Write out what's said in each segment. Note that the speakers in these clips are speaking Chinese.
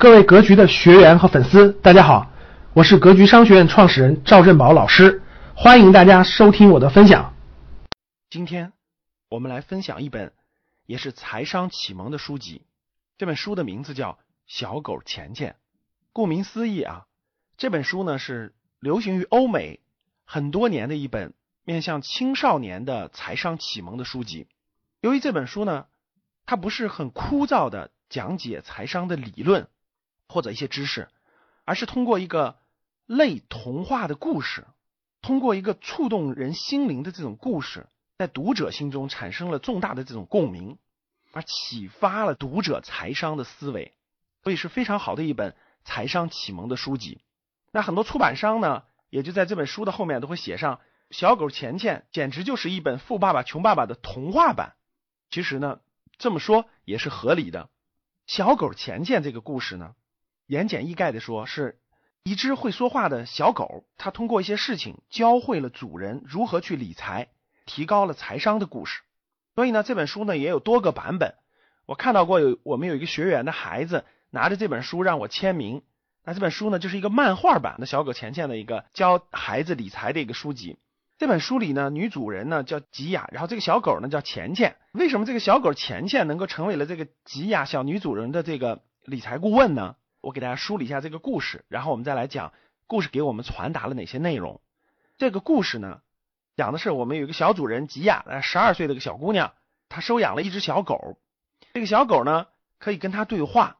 各位格局的学员和粉丝，大家好，我是格局商学院创始人赵振宝老师，欢迎大家收听我的分享。今天我们来分享一本也是财商启蒙的书籍，这本书的名字叫《小狗钱钱》。顾名思义啊，这本书呢是流行于欧美很多年的一本面向青少年的财商启蒙的书籍。由于这本书呢，它不是很枯燥的讲解财商的理论。或者一些知识，而是通过一个类童话的故事，通过一个触动人心灵的这种故事，在读者心中产生了重大的这种共鸣，而启发了读者财商的思维，所以是非常好的一本财商启蒙的书籍。那很多出版商呢，也就在这本书的后面都会写上“小狗钱钱”，简直就是一本富爸爸穷爸爸的童话版。其实呢，这么说也是合理的。小狗钱钱这个故事呢。言简意赅的说，是一只会说话的小狗，它通过一些事情教会了主人如何去理财，提高了财商的故事。所以呢，这本书呢也有多个版本。我看到过有我们有一个学员的孩子拿着这本书让我签名。那这本书呢就是一个漫画版的小狗钱钱的一个教孩子理财的一个书籍。这本书里呢，女主人呢叫吉雅，然后这个小狗呢叫钱钱。为什么这个小狗钱钱能够成为了这个吉雅小女主人的这个理财顾问呢？我给大家梳理一下这个故事，然后我们再来讲故事给我们传达了哪些内容。这个故事呢，讲的是我们有一个小主人吉亚，十二岁的一个小姑娘，她收养了一只小狗。这个小狗呢，可以跟她对话。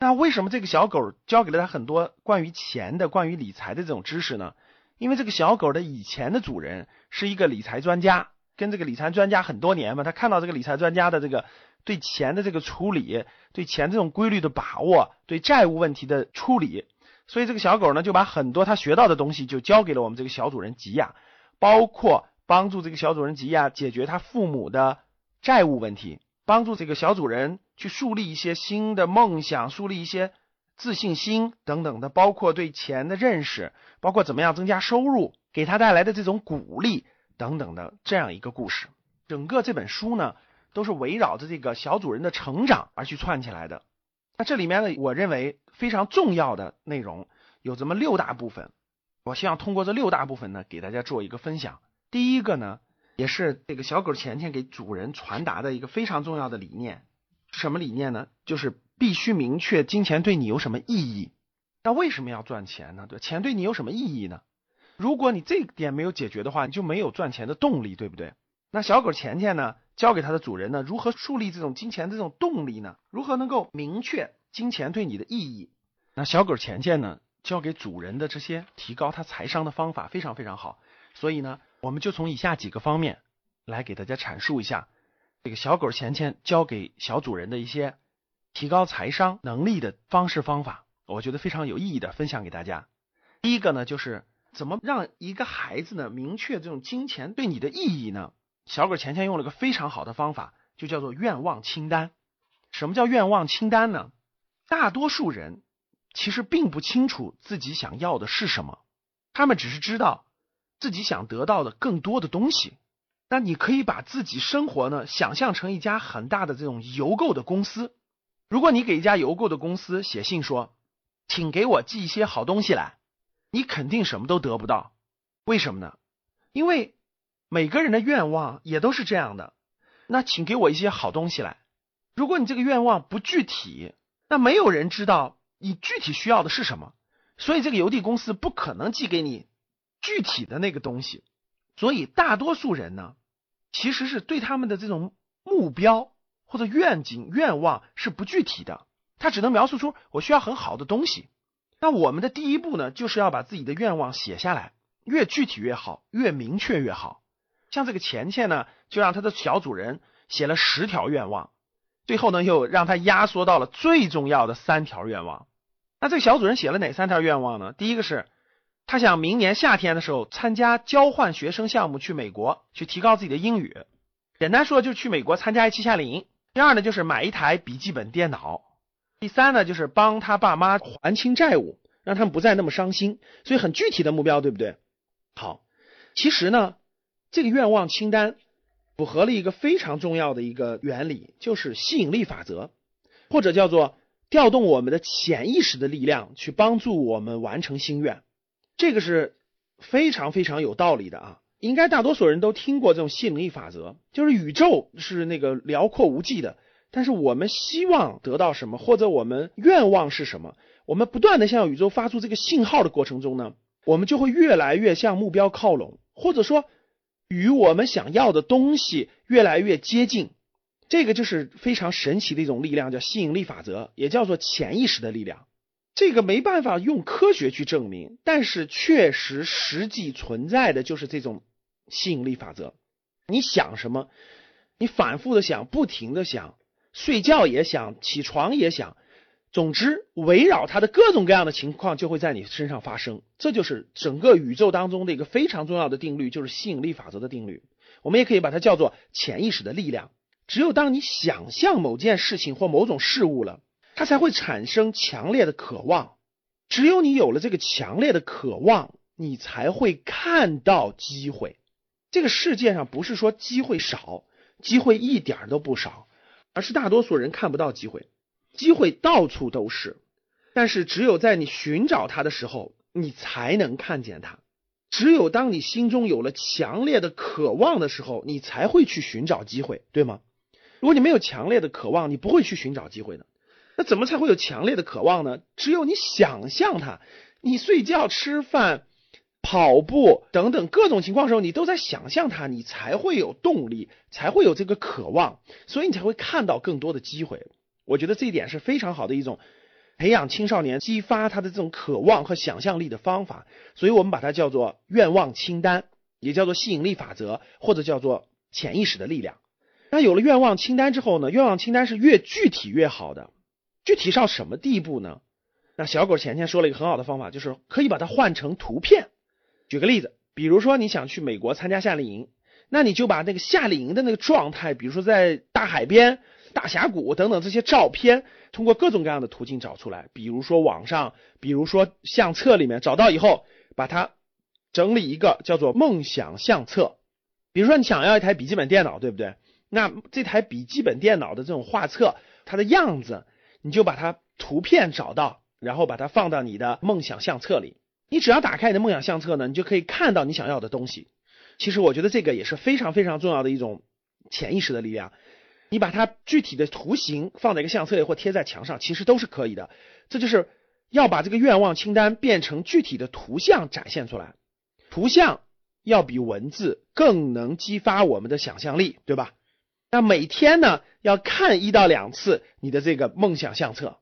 那为什么这个小狗教给了她很多关于钱的、关于理财的这种知识呢？因为这个小狗的以前的主人是一个理财专家，跟这个理财专家很多年嘛，他看到这个理财专家的这个。对钱的这个处理，对钱这种规律的把握，对债务问题的处理，所以这个小狗呢就把很多他学到的东西就交给了我们这个小主人吉亚，包括帮助这个小主人吉亚解决他父母的债务问题，帮助这个小主人去树立一些新的梦想，树立一些自信心等等的，包括对钱的认识，包括怎么样增加收入，给他带来的这种鼓励等等的这样一个故事。整个这本书呢。都是围绕着这个小主人的成长而去串起来的。那这里面呢，我认为非常重要的内容有这么六大部分。我希望通过这六大部分呢，给大家做一个分享。第一个呢，也是这个小狗钱钱给主人传达的一个非常重要的理念，什么理念呢？就是必须明确金钱对你有什么意义。那为什么要赚钱呢？对，钱对你有什么意义呢？如果你这点没有解决的话，你就没有赚钱的动力，对不对？那小狗钱钱呢？交给它的主人呢？如何树立这种金钱的这种动力呢？如何能够明确金钱对你的意义？那小狗钱钱呢？交给主人的这些提高他财商的方法非常非常好。所以呢，我们就从以下几个方面来给大家阐述一下这个小狗钱钱交给小主人的一些提高财商能力的方式方法，我觉得非常有意义的分享给大家。第一个呢，就是怎么让一个孩子呢明确这种金钱对你的意义呢？小狗钱钱用了个非常好的方法，就叫做愿望清单。什么叫愿望清单呢？大多数人其实并不清楚自己想要的是什么，他们只是知道自己想得到的更多的东西。那你可以把自己生活呢想象成一家很大的这种邮购的公司。如果你给一家邮购的公司写信说，请给我寄一些好东西来，你肯定什么都得不到。为什么呢？因为。每个人的愿望也都是这样的，那请给我一些好东西来。如果你这个愿望不具体，那没有人知道你具体需要的是什么，所以这个邮递公司不可能寄给你具体的那个东西。所以大多数人呢，其实是对他们的这种目标或者愿景、愿望是不具体的，他只能描述出我需要很好的东西。那我们的第一步呢，就是要把自己的愿望写下来，越具体越好，越明确越好。像这个钱钱呢，就让他的小主人写了十条愿望，最后呢又让他压缩到了最重要的三条愿望。那这个小主人写了哪三条愿望呢？第一个是他想明年夏天的时候参加交换学生项目去美国，去提高自己的英语。简单说就是去美国参加一期夏令营。第二呢就是买一台笔记本电脑。第三呢就是帮他爸妈还清债务，让他们不再那么伤心。所以很具体的目标，对不对？好，其实呢。这个愿望清单符合了一个非常重要的一个原理，就是吸引力法则，或者叫做调动我们的潜意识的力量去帮助我们完成心愿，这个是非常非常有道理的啊！应该大多数人都听过这种吸引力法则，就是宇宙是那个辽阔无际的，但是我们希望得到什么，或者我们愿望是什么，我们不断的向宇宙发出这个信号的过程中呢，我们就会越来越向目标靠拢，或者说与我们想要的东西越来越接近。这个就是非常神奇的一种力量，叫吸引力法则，也叫做潜意识的力量。这个没办法用科学去证明，但是确实实际存在的就是这种吸引力法则。你想什么，你反复的想，不停的想，睡觉也想，起床也想，总之围绕它的各种各样的情况就会在你身上发生。这就是整个宇宙当中的一个非常重要的定律，就是吸引力法则的定律。我们也可以把它叫做潜意识的力量。只有当你想象某件事情或某种事物了，它才会产生强烈的渴望。只有你有了这个强烈的渴望，你才会看到机会。这个世界上不是说机会少，机会一点都不少，而是大多数人看不到机会。机会到处都是，但是只有在你寻找它的时候，你才能看见它。只有当你心中有了强烈的渴望的时候，你才会去寻找机会，对吗？如果你没有强烈的渴望，你不会去寻找机会的。那怎么才会有强烈的渴望呢？只有你想象它，你睡觉、吃饭、跑步等等各种情况的时候，你都在想象它，你才会有动力，才会有这个渴望，所以你才会看到更多的机会。我觉得这一点是非常好的一种培养青少年、激发他的这种渴望和想象力的方法。所以我们把它叫做愿望清单，也叫做吸引力法则，或者叫做潜意识的力量。那有了愿望清单之后呢？愿望清单是越具体越好的。具体到什么地步呢？那小狗前天说了一个很好的方法，就是可以把它换成图片。举个例子，比如说你想去美国参加夏令营，那你就把那个夏令营的那个状态，比如说在大海边、大峡谷等等这些照片，通过各种各样的途径找出来，比如说网上，比如说相册里面找到以后，把它整理一个叫做梦想相册。比如说你想要一台笔记本电脑，对不对？那这台笔记本电脑的这种画册，它的样子，你就把它图片找到，然后把它放到你的梦想相册里。你只要打开你的梦想相册呢，你就可以看到你想要的东西。其实我觉得这个也是非常非常重要的一种潜意识的力量。你把它具体的图形放在一个相册里或贴在墙上，其实都是可以的。这就是要把这个愿望清单变成具体的图像展现出来。图像要比文字更能激发我们的想象力，对吧？那每天呢要看一到两次你的这个梦想相册，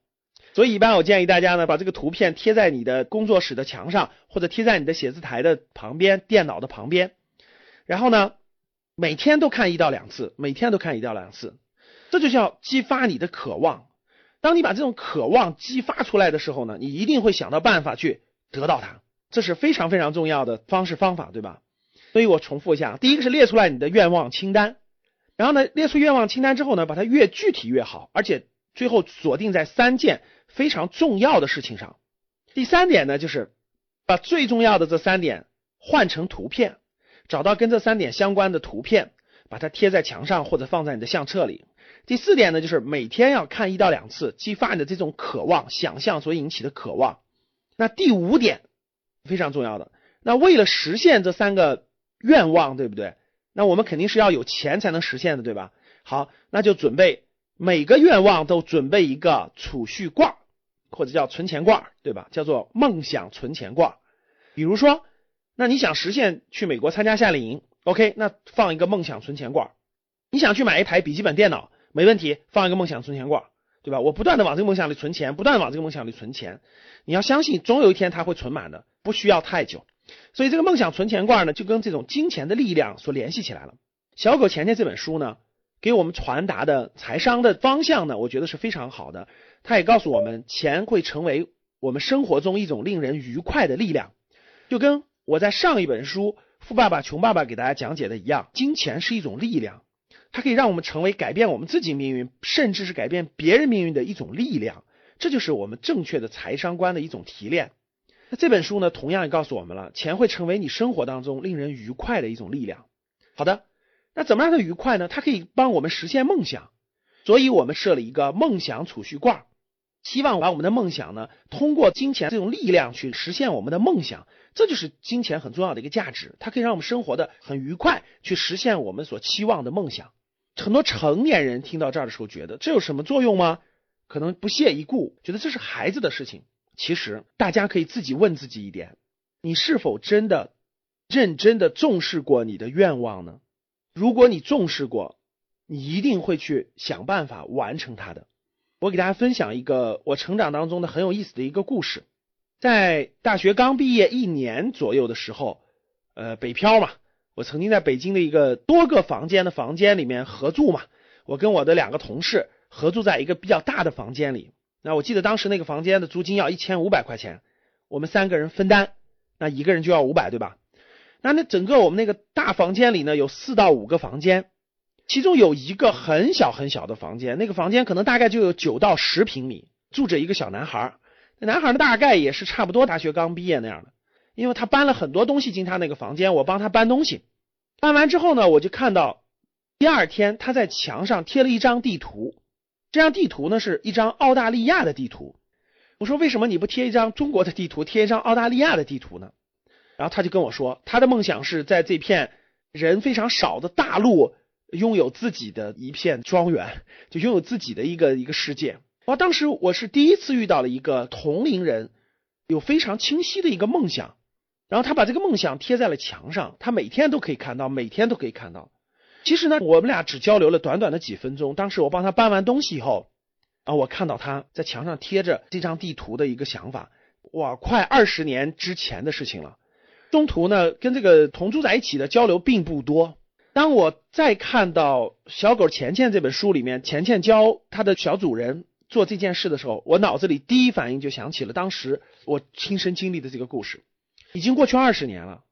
所以一般我建议大家呢把这个图片贴在你的工作室的墙上，或者贴在你的写字台的旁边、电脑的旁边，然后呢每天都看一到两次，每天都看一到两次，这就叫激发你的渴望。当你把这种渴望激发出来的时候呢，你一定会想到办法去得到它，这是非常非常重要的方式方法，对吧？所以我重复一下，第一个是列出来你的愿望清单。然后呢，列出愿望清单之后呢，把它越具体越好，而且最后锁定在三件非常重要的事情上。第三点呢，就是把最重要的这三点换成图片，找到跟这三点相关的图片，把它贴在墙上或者放在你的相册里。第四点呢，就是每天要看一到两次，激发你的这种渴望、想象所引起的渴望。那第五点非常重要的，那为了实现这三个愿望，对不对？那我们肯定是要有钱才能实现的，对吧？好，那就准备每个愿望都准备一个储蓄罐，或者叫存钱罐，对吧？叫做梦想存钱罐。比如说，那你想实现去美国参加夏令营，OK，那放一个梦想存钱罐。你想去买一台笔记本电脑，没问题，放一个梦想存钱罐，对吧？我不断的往这个梦想里存钱，不断的往这个梦想里存钱。你要相信，总有一天它会存满的，不需要太久。所以这个梦想存钱罐呢，就跟这种金钱的力量所联系起来了。小狗钱钱这本书呢，给我们传达的财商的方向呢，我觉得是非常好的。它也告诉我们，钱会成为我们生活中一种令人愉快的力量。就跟我在上一本书《富爸爸穷爸爸》给大家讲解的一样，金钱是一种力量，它可以让我们成为改变我们自己命运，甚至是改变别人命运的一种力量。这就是我们正确的财商观的一种提炼。那这本书呢，同样也告诉我们了，钱会成为你生活当中令人愉快的一种力量。好的，那怎么让它愉快呢？它可以帮我们实现梦想，所以我们设了一个梦想储蓄罐。希望把我们的梦想呢，通过金钱这种力量去实现我们的梦想，这就是金钱很重要的一个价值，它可以让我们生活的很愉快，去实现我们所期望的梦想。很多成年人听到这儿的时候，觉得这有什么作用吗？可能不屑一顾，觉得这是孩子的事情。其实大家可以自己问自己一点：你是否真的认真的重视过你的愿望呢？如果你重视过，你一定会去想办法完成它的。我给大家分享一个我成长当中的很有意思的一个故事。在大学刚毕业一年左右的时候，呃，北漂嘛，我曾经在北京的一个多个房间的房间里面合住嘛。我跟我的两个同事合住在一个比较大的房间里。那我记得当时那个房间的租金要一千五百块钱，我们三个人分担，那一个人就要五百，对吧？那那整个我们那个大房间里呢，有四到五个房间，其中有一个很小很小的房间，那个房间可能大概就有九到十平米，住着一个小男孩。那男孩呢，大概也是差不多大学刚毕业那样的，因为他搬了很多东西进他那个房间，我帮他搬东西。搬完之后呢，我就看到第二天他在墙上贴了一张地图。这张地图呢是一张澳大利亚的地图。我说为什么你不贴一张中国的地图，贴一张澳大利亚的地图呢？然后他就跟我说，他的梦想是在这片人非常少的大陆拥有自己的一片庄园，就拥有自己的一个一个世界。哇，当时我是第一次遇到了一个同龄人有非常清晰的一个梦想，然后他把这个梦想贴在了墙上，他每天都可以看到，每天都可以看到。其实呢，我们俩只交流了短短的几分钟。当时我帮他搬完东西以后，啊，我看到他在墙上贴着这张地图的一个想法，哇，快二十年之前的事情了。中途呢，跟这个同住在一起的交流并不多。当我再看到《小狗钱钱》这本书里面，钱钱教他的小主人做这件事的时候，我脑子里第一反应就想起了当时我亲身经历的这个故事。已经过去二十年了。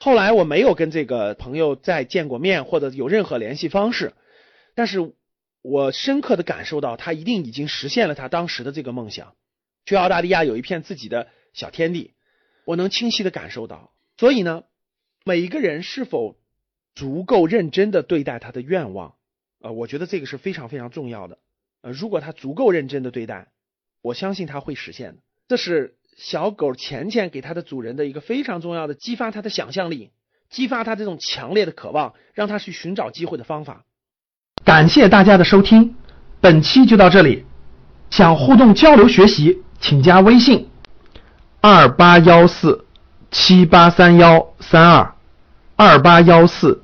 后来我没有跟这个朋友再见过面，或者有任何联系方式，但是我深刻的感受到他一定已经实现了他当时的这个梦想，去澳大利亚有一片自己的小天地，我能清晰的感受到。所以呢，每一个人是否足够认真的对待他的愿望，呃，我觉得这个是非常非常重要的。呃，如果他足够认真的对待，我相信他会实现的。这是。小狗钱钱给它的主人的一个非常重要的激发它的想象力，激发它这种强烈的渴望，让它去寻找机会的方法。感谢大家的收听，本期就到这里。想互动交流学习，请加微信二八幺四七八三幺三二二八幺四